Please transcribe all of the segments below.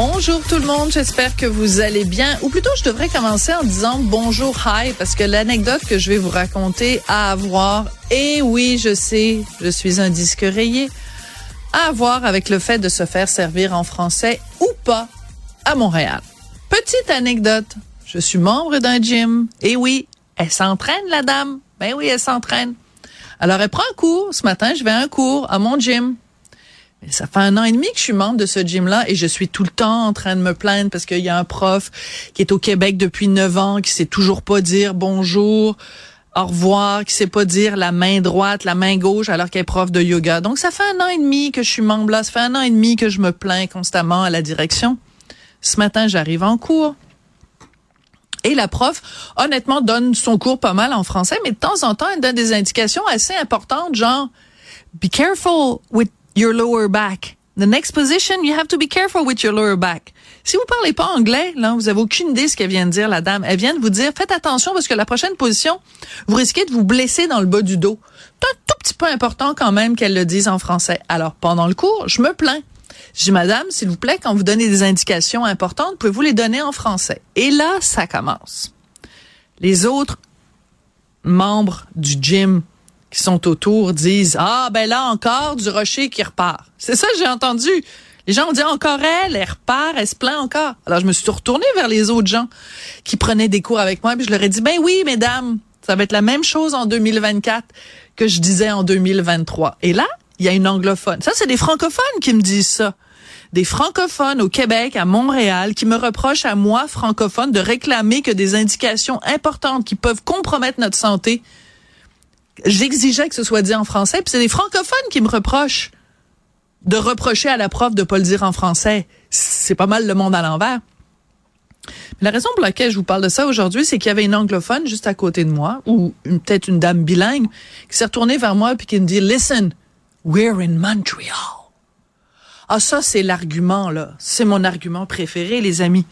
Bonjour tout le monde, j'espère que vous allez bien. Ou plutôt, je devrais commencer en disant bonjour, hi, parce que l'anecdote que je vais vous raconter à avoir, et oui, je sais, je suis un disque rayé, à avoir avec le fait de se faire servir en français ou pas à Montréal. Petite anecdote, je suis membre d'un gym, et oui, elle s'entraîne la dame. Ben oui, elle s'entraîne. Alors, elle prend un cours. Ce matin, je vais à un cours à mon gym. Ça fait un an et demi que je suis membre de ce gym-là et je suis tout le temps en train de me plaindre parce qu'il y a un prof qui est au Québec depuis neuf ans, qui sait toujours pas dire bonjour, au revoir, qui sait pas dire la main droite, la main gauche alors qu'elle est prof de yoga. Donc, ça fait un an et demi que je suis membre là. Ça fait un an et demi que je me plains constamment à la direction. Ce matin, j'arrive en cours. Et la prof, honnêtement, donne son cours pas mal en français, mais de temps en temps, elle donne des indications assez importantes, genre, be careful with your lower back. The next position, you have to be careful with your lower back. Si vous parlez pas anglais, là, vous avez aucune idée ce qu'elle vient de dire, la dame. Elle vient de vous dire, faites attention parce que la prochaine position, vous risquez de vous blesser dans le bas du dos. C'est un tout petit peu important quand même qu'elle le dise en français. Alors, pendant le cours, je me plains. Je dis, madame, s'il vous plaît, quand vous donnez des indications importantes, pouvez-vous les donner en français? Et là, ça commence. Les autres membres du gym qui sont autour disent, ah, ben là encore, du rocher qui repart. C'est ça j'ai entendu. Les gens ont dit encore elle, elle repart, elle se plaint encore. Alors je me suis retournée vers les autres gens qui prenaient des cours avec moi, puis je leur ai dit, ben oui, mesdames, ça va être la même chose en 2024 que je disais en 2023. Et là, il y a une anglophone. Ça, c'est des francophones qui me disent ça. Des francophones au Québec, à Montréal, qui me reprochent à moi, francophone, de réclamer que des indications importantes qui peuvent compromettre notre santé, j'exigeais que ce soit dit en français. Puis c'est des francophones qui me reprochent de reprocher à la prof de pas le dire en français. C'est pas mal le monde à l'envers. La raison pour laquelle je vous parle de ça aujourd'hui, c'est qu'il y avait une anglophone juste à côté de moi, ou peut-être une dame bilingue, qui s'est retournée vers moi puis qui me dit, listen, We're in Montreal. Ah, ça, c'est l'argument, là. C'est mon argument préféré, les amis.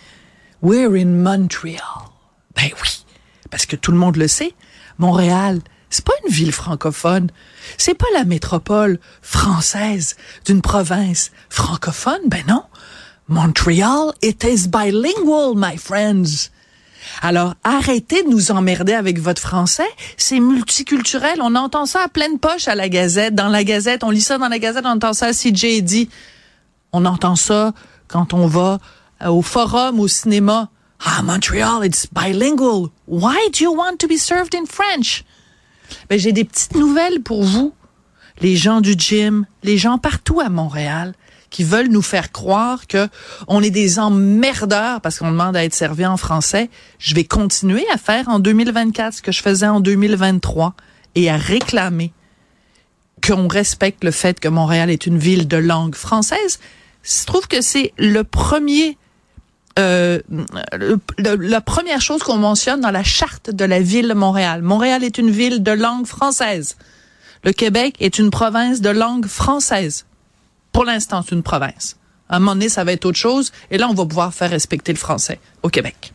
We're in Montreal. Ben oui. Parce que tout le monde le sait. Montréal, c'est pas une ville francophone. C'est pas la métropole française d'une province francophone. Ben non. Montreal, it is bilingual, my friends. Alors, arrêtez de nous emmerder avec votre français. C'est multiculturel. On entend ça à pleine poche à la Gazette. Dans la Gazette, on lit ça dans la Gazette, on entend ça à CJ dit. On entend ça quand on va euh, au forum, au cinéma. Ah, Montreal, it's bilingual. Why do you want to be served in French? Ben, j'ai des petites nouvelles pour vous. Les gens du gym, les gens partout à Montréal qui veulent nous faire croire que on est des emmerdeurs parce qu'on demande à être servi en français, je vais continuer à faire en 2024 ce que je faisais en 2023 et à réclamer qu'on respecte le fait que Montréal est une ville de langue française. Je trouve que c'est le premier euh, la première chose qu'on mentionne dans la charte de la ville de Montréal. Montréal est une ville de langue française. Le Québec est une province de langue française. Pour l'instant, c'est une province. À un moment donné, ça va être autre chose. Et là, on va pouvoir faire respecter le français au Québec.